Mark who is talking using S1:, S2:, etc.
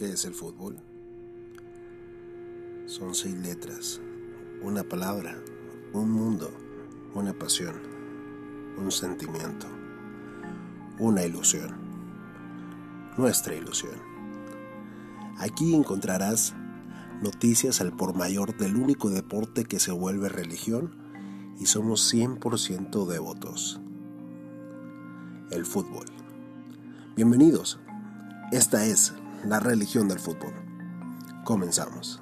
S1: ¿Qué es el fútbol? Son seis letras, una palabra, un mundo, una pasión, un sentimiento, una ilusión, nuestra ilusión. Aquí encontrarás noticias al por mayor del único deporte que se vuelve religión y somos 100% devotos. El fútbol. Bienvenidos. Esta es la religión del fútbol. Comenzamos.